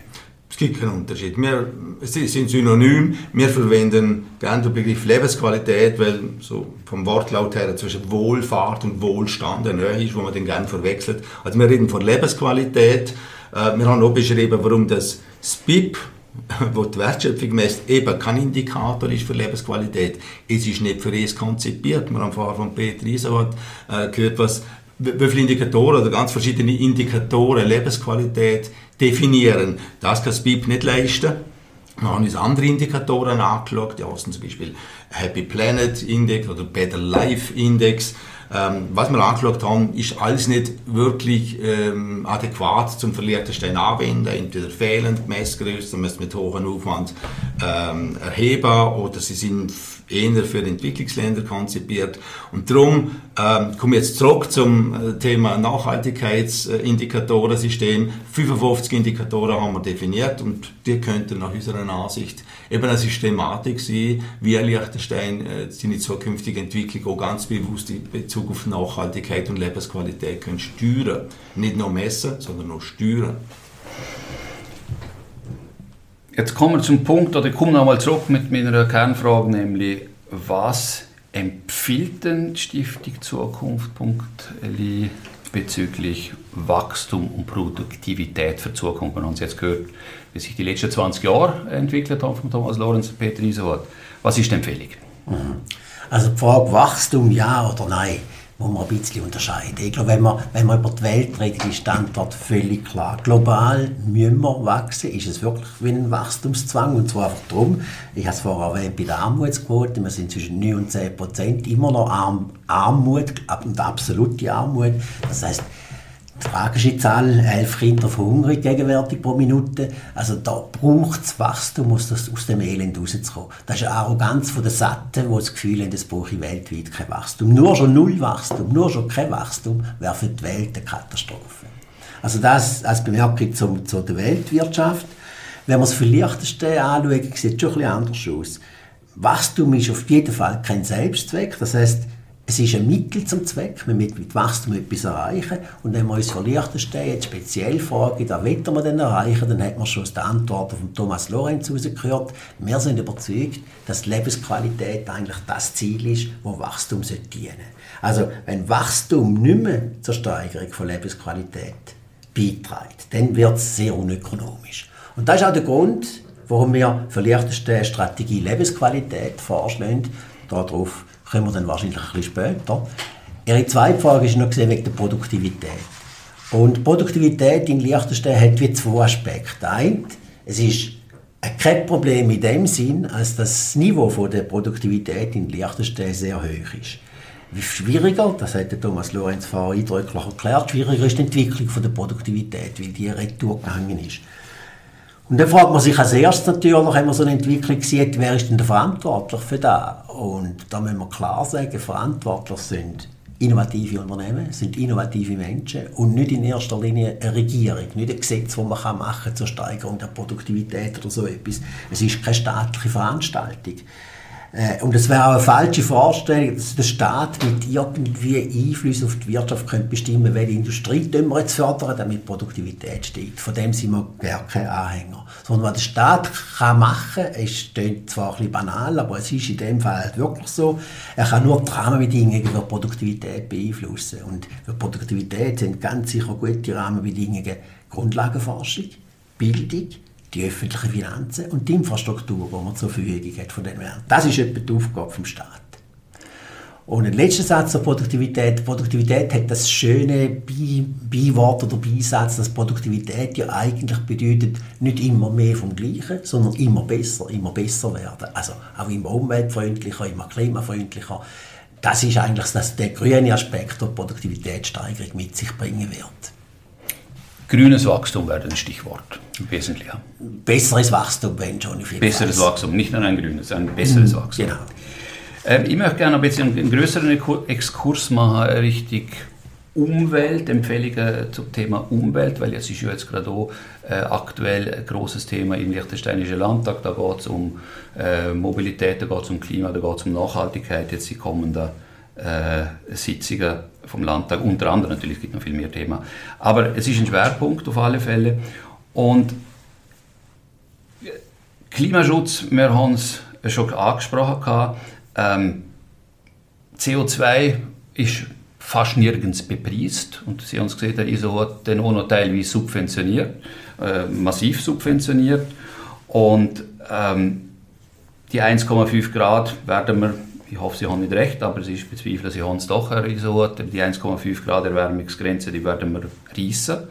Es gibt keinen Unterschied. Wir sind synonym. Wir verwenden gerne den Begriff Lebensqualität, weil so vom Wortlaut her zwischen Wohlfahrt und Wohlstand eine Nähe ist, wo man den gerne verwechselt. Also wir reden von Lebensqualität. Äh, wir haben auch beschrieben, warum das SPIP, wo die Wertschöpfung messt, eben kein Indikator ist für Lebensqualität. Es ist nicht für es konzipiert. Wir haben vorher von Peter Isowat äh, gehört, was wie viele Indikatoren oder ganz verschiedene Indikatoren Lebensqualität definieren. Das kann das BIP nicht leisten. Wir haben uns andere Indikatoren angeschaut, die heißen zum Beispiel Happy Planet Index oder Better Life Index. Ähm, was wir angeschaut haben, ist alles nicht wirklich ähm, adäquat zum verlierten Stein anwenden. Entweder fehlend Messgröße, man muss mit hohem Aufwand ähm, erheben oder sie sind eher für Entwicklungsländer konzipiert. Und darum ähm, komme ich jetzt zurück zum äh, Thema Nachhaltigkeitsindikatorensystem. 55 Indikatoren haben wir definiert und die könnten nach unserer Ansicht eben eine Systematik sein, wie Liechtenstein äh, seine zukünftige Entwicklung auch ganz bewusst in Bezug auf Nachhaltigkeit und Lebensqualität können steuern. Nicht nur messen, sondern auch steuern. Jetzt kommen wir zum Punkt, oder ich komme nochmal zurück mit meiner Kernfrage, nämlich was empfiehlt denn die Stiftung Zukunft.li bezüglich Wachstum und Produktivität für die Zukunft? Wir haben es jetzt gehört, wie sich die letzten 20 Jahre entwickelt haben von Thomas Lorenz und Peter Isohat. Was ist Empfehlung? Mhm. Also die Frage Wachstum, ja oder nein muss man ein bisschen unterscheiden. Ich glaube, wenn man, wenn man über die Welt redet, ist die Antwort völlig klar. Global müssen wir wachsen. Ist es wirklich wie ein Wachstumszwang? Und zwar einfach darum, ich habe es vorher erwähnt, bei der Armutsquote, wir sind zwischen 9 und 10 Prozent immer noch Arm, Armut und absolute Armut. Das heißt, tragische Zahl, elf Kinder verhungern gegenwärtig pro Minute. Also da braucht es Wachstum, das, aus dem Elend rauszukommen. Das ist eine Arroganz von der Satten, die das Gefühl haben, es brauche weltweit kein Wachstum. Nur schon null Wachstum, nur schon kein Wachstum wäre für die Welt eine Katastrophe. Also das als Bemerkung zum, zu der Weltwirtschaft. Wenn man es für Liechtenstein anschaut, sieht es schon ein bisschen anders aus. Wachstum ist auf jeden Fall kein Selbstzweck. Das heißt, es ist ein Mittel zum Zweck, wir mit, mit Wachstum etwas erreichen. Und wenn wir uns vor Liechtenstein speziell fragen, da wollen wir denn erreichen, dann hat man schon aus der Antwort von Thomas Lorenz herausgehört. Wir sind überzeugt, dass Lebensqualität eigentlich das Ziel ist, wo Wachstum dienen sollte. Also, wenn Wachstum nicht mehr zur Steigerung von Lebensqualität beiträgt, dann wird es sehr unökonomisch. Und das ist auch der Grund, warum wir für Liechtenstein Strategie Lebensqualität vorschlagen. Darauf kommen wir dann wahrscheinlich ein bisschen später. Ihre zweite Frage ist noch wegen der Produktivität. Und Produktivität in Liechtenstein hat wie zwei Aspekte. Ein, es ist kein Problem in dem Sinn, als das Niveau von der Produktivität in Liechtenstein sehr hoch ist. Schwieriger, das hat Thomas Lorenz vorher eindrücklich erklärt, schwieriger ist die Entwicklung von der Produktivität, weil die retour gegangen ist. Und dann fragt man sich als erstes natürlich, wenn man so eine Entwicklung sieht, wer ist denn der verantwortlich für das? Und da müssen wir klar sagen, verantwortlich sind innovative Unternehmen, sind innovative Menschen und nicht in erster Linie eine Regierung, nicht ein Gesetz, das man machen kann zur Steigerung der Produktivität oder so etwas. Es ist keine staatliche Veranstaltung. Äh, und es wäre auch eine falsche Vorstellung, dass der Staat mit irgendwie Einfluss auf die Wirtschaft könnte bestimmen welche Industrie wir jetzt fördern, damit die Produktivität steigt. Von dem sind wir gar keine Anhänger. Sondern was der Staat kann machen kann, ist zwar ein bisschen banal, aber es ist in dem Fall halt wirklich so, er kann nur die Rahmenbedingungen für die Produktivität beeinflussen. Und für die Produktivität sind ganz sicher gute Rahmenbedingungen Grundlagenforschung, Bildung, die öffentlichen Finanzen und die Infrastruktur, die man zur Verfügung hat von den Ländern. Das ist etwa die Aufgabe des Staates. Und ein letzter Satz zur Produktivität. Produktivität hat das schöne Beiwort oder Beisatz, dass Produktivität ja eigentlich bedeutet, nicht immer mehr vom Gleichen, sondern immer besser, immer besser werden. Also auch immer umweltfreundlicher, immer klimafreundlicher. Das ist eigentlich das, der grüne Aspekt, der Produktivitätssteigerung mit sich bringen wird. Grünes Wachstum wäre ein Stichwort im Wesentlichen. Besseres Wachstum, wenn schon. Besseres Wachstum, nicht nur ein grünes, ein besseres mhm, Wachstum. Genau. Ähm, ich möchte gerne ein bisschen einen größeren Exkurs machen, richtig Umweltempfehlungen zum Thema Umwelt, weil jetzt ist ja jetzt gerade auch äh, aktuell ein großes Thema im Liechtensteinischen Landtag. Da geht es um äh, Mobilität, da geht es um Klima, da geht es um Nachhaltigkeit, jetzt die kommenden Sitzungen vom Landtag, unter anderem natürlich gibt es noch viel mehr Themen. Aber es ist ein Schwerpunkt auf alle Fälle. Und Klimaschutz, wir haben es schon angesprochen, ähm, CO2 ist fast nirgends bepreist und Sie haben es gesehen, der ISO hat den auch noch teilweise subventioniert, äh, massiv subventioniert und ähm, die 1,5 Grad werden wir ich hoffe, Sie haben nicht recht, aber es ist bezweifelt, Sie haben es doch so. Die 1,5 Grad Erwärmungsgrenze, die werden wir reissen.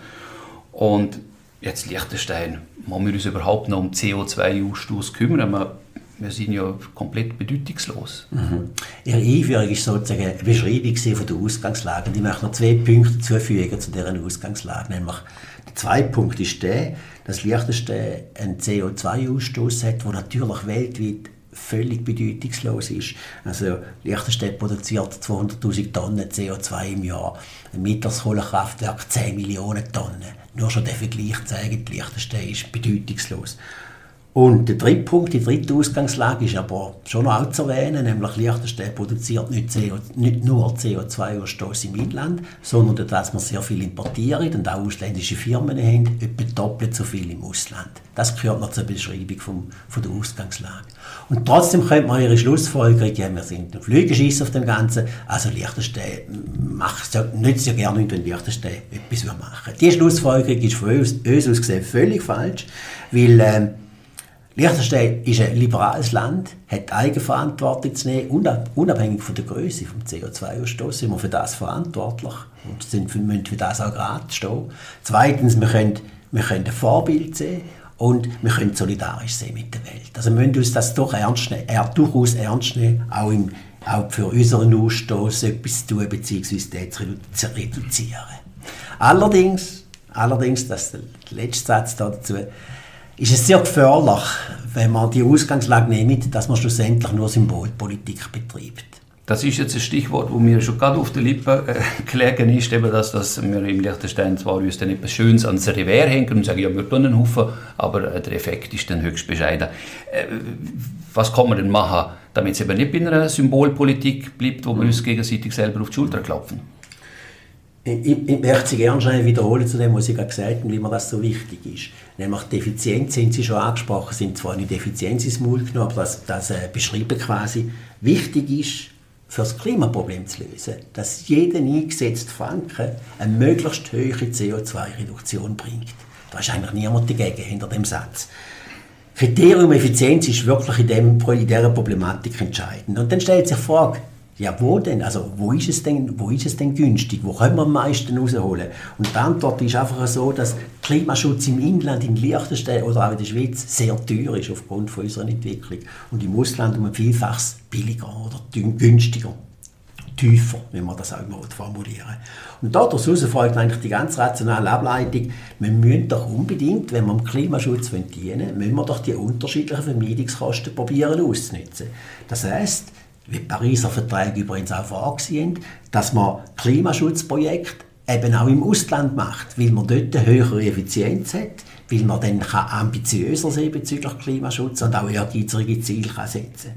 Und jetzt Liechtenstein, müssen wir uns überhaupt noch um CO2-Ausstoß kümmern? Wir, wir sind ja komplett bedeutungslos. Mhm. Ihre Einführung ist sozusagen eine Beschreibung von der Ausgangslage. Und ich möchte noch zwei Punkte zufügen zu dieser Ausgangslage. Nämlich, der zweite Punkt ist der, dass Liechtenstein einen CO2-Ausstoß hat, der natürlich weltweit völlig bedeutungslos ist. Also Liechtenstein produziert 200.000 Tonnen CO2 im Jahr, ein mittleres Kohlekraftwerk 10 Millionen Tonnen. Nur schon der Vergleich zeigt, Liechtenstein ist bedeutungslos. Und der dritte Punkt, die dritte Ausgangslage ist aber schon auch zu erwähnen, nämlich Liechtenstein produziert nicht, CO, nicht nur CO2-Ausstoß im Inland, sondern dass wir sehr viel importieren und auch ausländische Firmen haben, etwa doppelt so viel im Ausland. Das gehört noch zur Beschreibung vom, von der Ausgangslage. Und trotzdem könnte man ihre Schlussfolgerung, ja, wir sind ein Flügeschiss auf dem Ganzen, also Liechtenstein macht ja, nicht so gerne, wenn Liechtenstein etwas machen Die Schlussfolgerung ist von uns, uns aus gesehen völlig falsch, weil ähm, Liechtenstein ist ein liberales Land, hat Eigenverantwortung zu nehmen, unabhängig von der Größe des CO2-Ausstoßes sind wir für das verantwortlich und sind müssen für das auch gerade stehen. Zweitens, wir können, wir können ein Vorbild sehen und wir können solidarisch sein mit der Welt. Also wir müssen uns das doch ernst nehmen, äh, durchaus ernst nehmen, auch, im, auch für unseren Ausstoß etwas zu tun bzw. den zu reduzieren. Allerdings, allerdings, das ist der letzte Satz dazu, ist es sehr gefährlich, wenn man die Ausgangslage nimmt, dass man schlussendlich nur Symbolpolitik betreibt. Das ist jetzt ein Stichwort, wo mir schon gerade auf der Lippe äh, gelegen ist, eben dass, dass wir im Liechtenstein zwar uns dann etwas Schönes ans Revers hängen und sagen, ja, wir tun einen Haufen, aber äh, der Effekt ist dann höchst bescheiden. Äh, was kann man denn machen, damit es eben nicht bei einer Symbolpolitik bleibt, wo wir uns gegenseitig selber auf die Schulter klopfen? Ich, ich, möchte Sie gerne schnell wiederholen zu dem, was Sie gerade gesagt haben, wie mir das so wichtig ist. Nämlich die Effizienz, sind Sie schon angesprochen, sind zwar nicht Effizienz ins Maul genommen, aber das, das äh, beschreiben quasi, wichtig ist, für das Klimaproblem zu lösen, dass jeder eingesetzte Franken eine möglichst hohe CO2-Reduktion bringt. Da ist eigentlich niemand dagegen hinter dem Satz. Kriterium Effizienz ist wirklich in, dem, in dieser Problematik entscheidend. Und dann stellt sich die Frage, ja, wo denn? Also, wo ist es denn, wo ist es denn günstig? Wo können wir am meisten rausholen? Und die Antwort ist einfach so, dass Klimaschutz im Inland, in Liechtenstein oder auch in der Schweiz sehr teuer ist aufgrund von unserer Entwicklung. Und im Ausland um ein Vielfaches billiger oder günstiger. Tiefer, wenn man das auch mal formulieren Und daraus folgt eigentlich die ganz rationale Ableitung, wir müssen doch unbedingt, wenn wir dem Klimaschutz dienen wollen, müssen wir doch die unterschiedlichen Vermeidungskosten probieren auszunutzen. Das heißt, wie die Pariser Verträge übrigens auch vorgesehen, dass man Klimaschutzprojekte eben auch im Ausland macht, weil man dort eine höhere Effizienz hat, weil man dann ambitiöser sein bezüglich Klimaschutz und auch ehrgeizige Ziele kann setzen.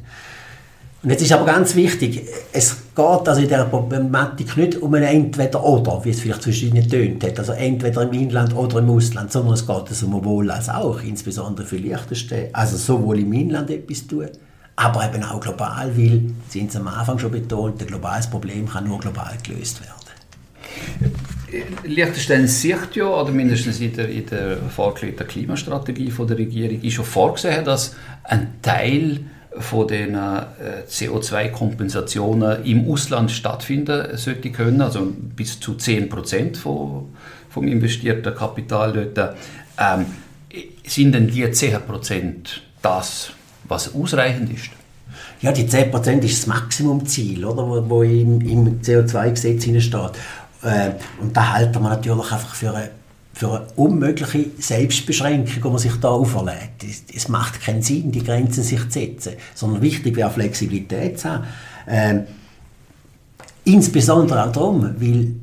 Und jetzt ist aber ganz wichtig, es geht also in dieser Problematik nicht um ein Entweder-Oder, wie es vielleicht zwischen ihnen tönt hat, also entweder im Inland oder im Ausland, sondern es geht also sowohl als auch, insbesondere für Liechtenstein, also sowohl im Inland etwas tun, aber eben auch global, weil, Sie haben es am Anfang schon betont, ein globales Problem kann nur global gelöst werden. Liechtenstein sieht ja, oder mindestens in der, der vorgelegten Klimastrategie von der Regierung, ist schon vorgesehen, dass ein Teil von den äh, CO2-Kompensationen im Ausland stattfinden sollte können, also bis zu 10 Prozent vom, investierten Kapital dort. Ähm, sind denn die 10 Prozent das, was ausreichend ist? Ja, die 10% ist das Maximumziel, oder, wo, wo im, im CO2-Gesetz steht. Äh, und da halten wir natürlich einfach für eine, für eine unmögliche Selbstbeschränkung, die man sich da auferlegt. Es, es, macht keinen Sinn, die Grenzen sich zu setzen, sondern wichtig wäre Flexibilität zu haben. Äh, insbesondere auch darum, weil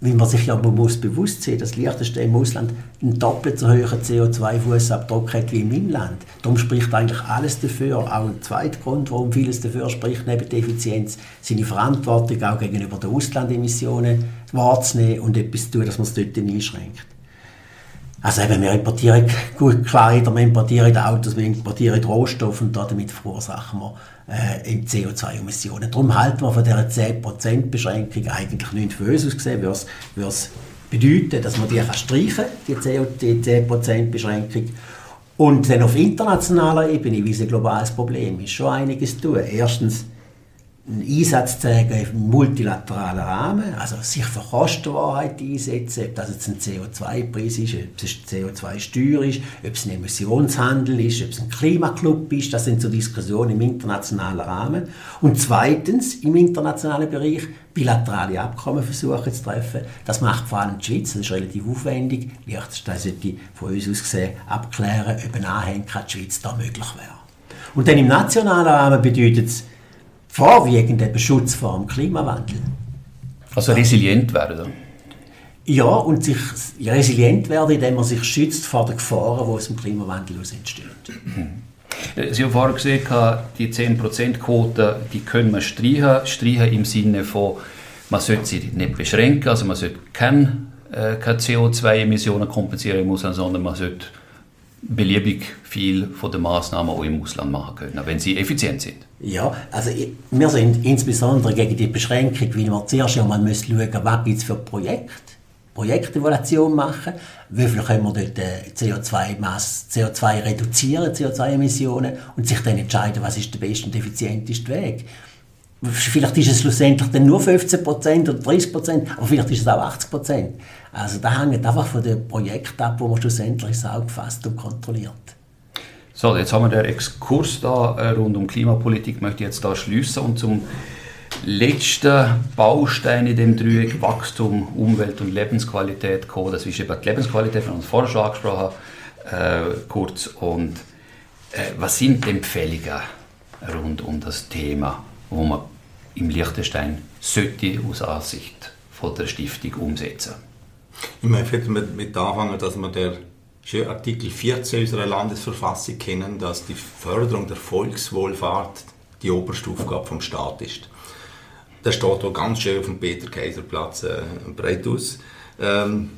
weil man sich ja man muss bewusst sein, dass Liechtenstein im Ausland einen doppelt so hohen CO2-Fußabdruck hat wie im Inland. Darum spricht eigentlich alles dafür. Auch ein zweiter Grund, warum vieles dafür spricht, neben der Effizienz, seine Verantwortung auch gegenüber den Auslandemissionen wahrzunehmen und etwas zu tun, dass man es dort einschränkt. Also eben, wir importieren gut Kleider, wir importieren Autos, wir importieren Rohstoffe und damit verursachen wir äh, CO2-Emissionen. Darum halten wir von dieser 10%-Beschränkung eigentlich nicht für uns aus gesehen, würde es bedeuten, dass man die kann streichen die, die 10%-Beschränkung. Und dann auf internationaler Ebene, wie es ein globales Problem ist, schon einiges tun. Erstens, einen Einsatz zeigen im multilateralen Rahmen, also sich für Kostenwahrheit einsetzen, ob das jetzt ein CO2-Preis ist, ob es CO2-Steuer ist, ob es ein Emissionshandel ist, ob es ein Klimaclub ist, das sind so Diskussionen im internationalen Rahmen. Und zweitens, im internationalen Bereich bilaterale Abkommen versuchen zu treffen. Das macht vor allem die Schweiz, das ist relativ aufwendig. Liechtenstein sollte von uns aus gesehen abklären, ob ein Anhänger die Schweiz da möglich wäre. Und dann im nationalen Rahmen bedeutet es, vorwiegend eben Schutz vor dem Klimawandel. Also resilient werden? Ja, und sich resilient werden, indem man sich schützt vor den Gefahren, die aus dem Klimawandel entstehen. Äh, Sie haben vorhin gesehen, die 10%-Quote, die können wir streichen. Streichen im Sinne von, man sollte sie nicht beschränken, also man sollte keine, äh, keine CO2-Emissionen kompensieren sondern man sollte beliebig viel von den Maßnahmen auch im Ausland machen können, wenn sie effizient sind. Ja, also wir sind insbesondere gegen die Beschränkung, weil wir zuerst einmal müssen schauen, was gibt es für Projekte, Projektevaluation machen, wie viel können wir dort äh, CO2-Mass, CO2 reduzieren, CO2-Emissionen und sich dann entscheiden, was ist der beste und effizienteste Weg. Vielleicht ist es schlussendlich dann nur 15% oder 30%, aber vielleicht ist es auch 80%. Also da hängt einfach von dem Projekt ab, wo man schlussendlich Auge fasst und kontrolliert. So, jetzt haben wir den Exkurs da äh, rund um Klimapolitik, ich möchte jetzt da schließen und zum letzten Baustein in dem Dreieck Wachstum, Umwelt und Lebensqualität kommen. Das ist eben die Lebensqualität, haben uns vorher schon angesprochen, äh, kurz. Und äh, was sind die Empfehlungen rund um das Thema, wo man im Liechtenstein sollte aus Ansicht von der Stiftung umsetzen? Ich möchte mit, mit anfangen, dass man der Artikel 14 unserer Landesverfassung kennen, dass die Förderung der Volkswohlfahrt die oberste Aufgabe vom Staat ist. Das steht hier ganz schön auf dem Peter-Kaiser-Platz äh, breit aus. Ähm,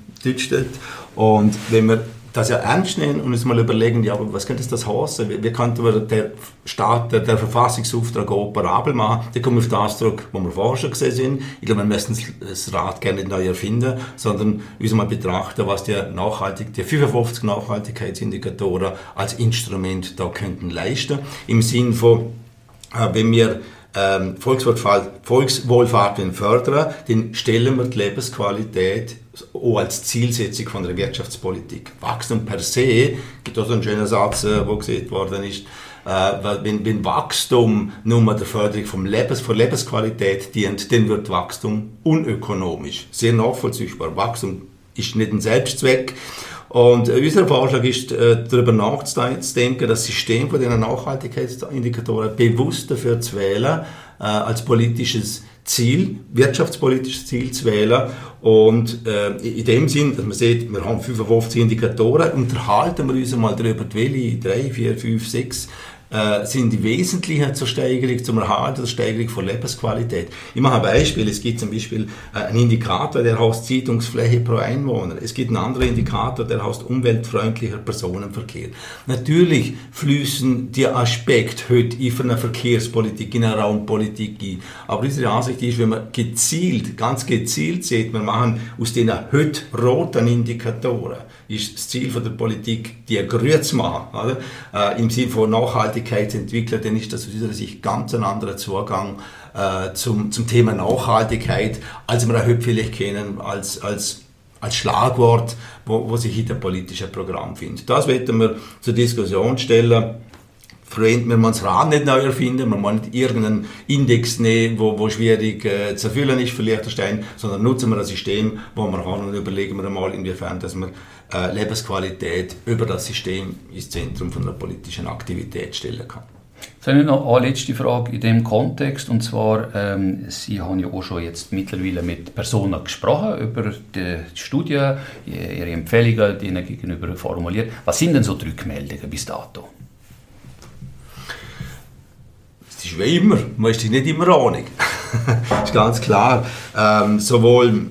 Und wenn wir das ja ernst nehmen und uns mal überlegen, ja, was könnte das heißen? Wie, wie könnte man den Staat, der, der Verfassungsauftrag operabel machen? Da kommen wir auf das zurück, wo wir vorher schon gesehen sind. Ich glaube, wir müssen das Rad gerne nicht neu erfinden, sondern uns mal betrachten, was die, Nachhaltig, die 55 Nachhaltigkeitsindikatoren als Instrument da könnten leisten. Im Sinn von, äh, wenn wir ähm, Volkswohlfahrt, Volkswohlfahrt fördern, dann stellen wir die Lebensqualität auch als Zielsetzung von der Wirtschaftspolitik. Wachstum per se, gibt auch so einen schönen Satz, äh, wo gesagt worden ist, äh, wenn, wenn, Wachstum nur der Förderung vom Lebens, von Lebensqualität dient, dann wird Wachstum unökonomisch. Sehr nachvollziehbar. Wachstum ist nicht ein Selbstzweck. Und äh, unser Vorschlag ist, äh, darüber nachzudenken, das System von den Nachhaltigkeitsindikatoren bewusst dafür zu wählen, äh, als politisches Ziel, wirtschaftspolitisches Ziel zu wählen. Und äh, in dem Sinn, dass man sieht, wir haben 55 Indikatoren, unterhalten wir uns mal darüber, welche, drei, vier, fünf, sechs äh, sind die wesentlichen zur Steigerung, zum Erhalt der Steigerung von Lebensqualität. Ich mache ein Beispiel. Es gibt zum Beispiel äh, einen Indikator, der heißt Zeitungsfläche pro Einwohner. Es gibt einen anderen Indikator, der heißt umweltfreundlicher Personenverkehr. Natürlich fließen die Aspekte heute in eine Verkehrspolitik, in eine Raumpolitik ein. Aber unsere Ansicht ist, wenn man gezielt, ganz gezielt sieht, wir machen aus den heute roten Indikatoren, ist das Ziel von der Politik, die grün zu machen, oder? Äh, im Sinne von Nachhaltigkeit zu entwickeln, dann ist das aus unserer Sicht ganz ein anderer Zugang äh, zum, zum Thema Nachhaltigkeit, als wir heute vielleicht kennen als, als als Schlagwort, wo, wo sich in dem politischen Programm findet. Das werden wir zur Diskussion stellen Freund, wir müssen das Rad nicht neu erfinden, man muss nicht irgendeinen Index nehmen, wo, wo schwierig äh, zu erfüllen ist für Liechtenstein, sondern nutzen wir ein System, wo wir haben und überlegen wir einmal, inwiefern dass wir äh, Lebensqualität über das System ins Zentrum von einer politischen Aktivität stellen kann. Jetzt habe ich noch eine letzte Frage in dem Kontext, und zwar, ähm, Sie haben ja auch schon jetzt mittlerweile mit Personen gesprochen über die Studie, Ihre Empfehlungen, die Ihnen gegenüber formuliert. Was sind denn so die Rückmeldungen bis dato? Es ist wie immer, man ist nicht immer das ist ganz klar. Ähm, sowohl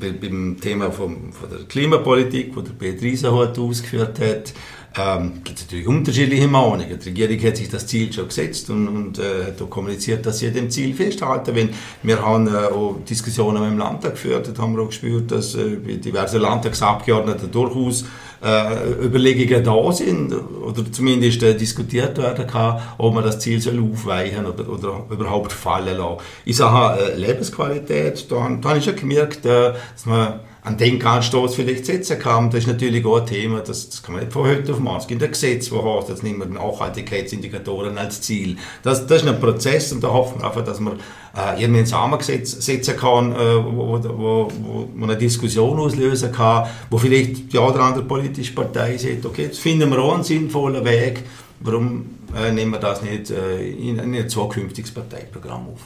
beim Thema vom, von der Klimapolitik, wo der Peter Riesenhut ausgeführt hat, ähm, gibt es natürlich unterschiedliche Meinungen. Die Regierung hat sich das Ziel schon gesetzt und, und äh, hat auch kommuniziert, dass sie dem Ziel festhalten wollen. Wir haben äh, auch Diskussionen mit dem Landtag geführt, da haben wir auch gespürt, dass äh, diverse Landtagsabgeordnete durchaus äh, Überlegungen da sind oder zumindest äh, diskutiert werden kann, ob man das Ziel soll aufweichen oder, oder überhaupt fallen lassen. Ich sage äh, Lebensqualität, da, da habe ich schon gemerkt, äh, dass man einen Denkanstoß vielleicht setzen kann. Das ist natürlich auch ein Thema, das, das kann man nicht von heute auf morgen. Es gibt ein Gesetz, wo heißt, jetzt nehmen wir Nachhaltigkeitsindikatoren als Ziel. Das, das ist ein Prozess und da hoffen wir einfach, dass man äh, irgendwie ein Zusammengesetz setzen kann, äh, wo, wo, wo, man eine Diskussion auslösen kann, wo vielleicht die oder andere politische Partei sagt, okay, jetzt finden wir auch einen sinnvollen Weg, warum äh, nehmen wir das nicht äh, in, in ein zukünftiges Parteiprogramm auf.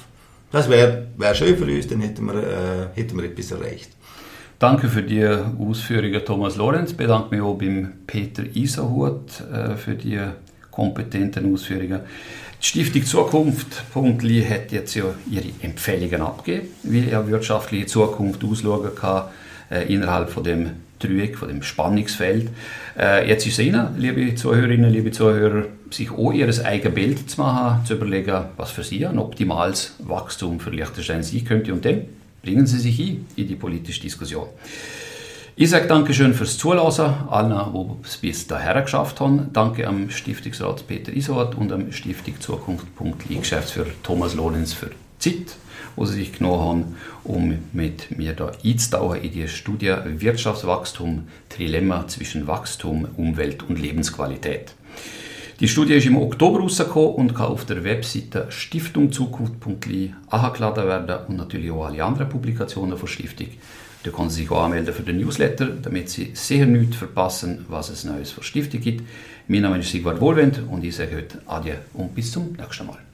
Das wäre wär schön für uns, dann hätten wir, äh, hätten wir etwas erreicht. Danke für die Ausführungen, Thomas Lorenz. Ich bedanke mich auch beim Peter Iserhut äh, für die kompetenten Ausführungen. Die Stiftung Zukunft.li hat jetzt ja ihre Empfehlungen abgegeben, wie eine wirtschaftliche Zukunft ausschauen kann äh, innerhalb von dem Dreieck, von dem Spannungsfeld. Äh, jetzt ist es Ihnen, liebe Zuhörerinnen, liebe Zuhörer, sich auch Ihr eigenes Bild zu machen, zu überlegen, was für Sie ein optimales Wachstum für Liechtenstein sein könnte und dann Bringen Sie sich ein in die politische Diskussion. Ich sage Dankeschön fürs Zuhören, allen, die es bis dahin geschafft haben. Danke am Stiftungsrat Peter Isowat und am Stiftung Zukunft.li Geschäftsführer Thomas Lorenz für Zeit, die sie sich genommen haben, um mit mir da einzutauchen in die Studie Wirtschaftswachstum, Trilemma zwischen Wachstum, Umwelt und Lebensqualität. Die Studie ist im Oktober rausgekommen und kann auf der Webseite stiftungzukunft.li angeladen werden und natürlich auch alle anderen Publikationen der Stiftung. Da können Sie sich auch anmelden für den Newsletter, damit Sie sicher nichts verpassen, was es Neues für Stiftung gibt. Mein Name ist Sigvard Wohlwend und ich sage heute Adieu und bis zum nächsten Mal.